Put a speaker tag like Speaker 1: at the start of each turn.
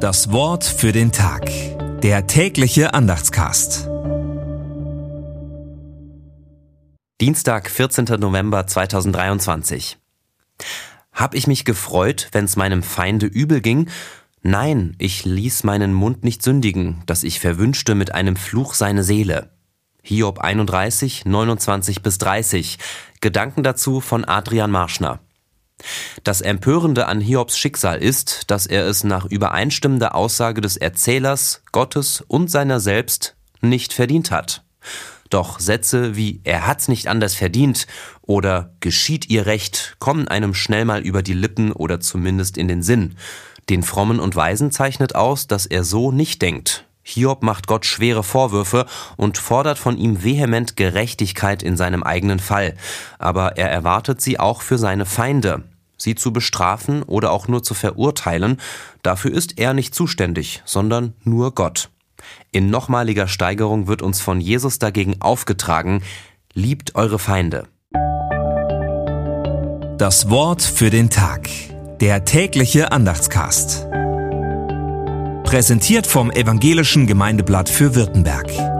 Speaker 1: Das Wort für den Tag. Der tägliche Andachtscast.
Speaker 2: Dienstag, 14. November 2023. Hab ich mich gefreut, wenn's meinem Feinde übel ging? Nein, ich ließ meinen Mund nicht sündigen, dass ich verwünschte mit einem Fluch seine Seele. Hiob 31, 29 bis 30. Gedanken dazu von Adrian Marschner. Das Empörende an Hiobs Schicksal ist, dass er es nach übereinstimmender Aussage des Erzählers, Gottes und seiner selbst nicht verdient hat. Doch Sätze wie er hat's nicht anders verdient oder geschieht ihr Recht kommen einem schnell mal über die Lippen oder zumindest in den Sinn. Den Frommen und Weisen zeichnet aus, dass er so nicht denkt. Hiob macht Gott schwere Vorwürfe und fordert von ihm vehement Gerechtigkeit in seinem eigenen Fall. Aber er erwartet sie auch für seine Feinde. Sie zu bestrafen oder auch nur zu verurteilen, dafür ist er nicht zuständig, sondern nur Gott. In nochmaliger Steigerung wird uns von Jesus dagegen aufgetragen, liebt eure Feinde.
Speaker 1: Das Wort für den Tag. Der tägliche Andachtscast. Präsentiert vom Evangelischen Gemeindeblatt für Württemberg.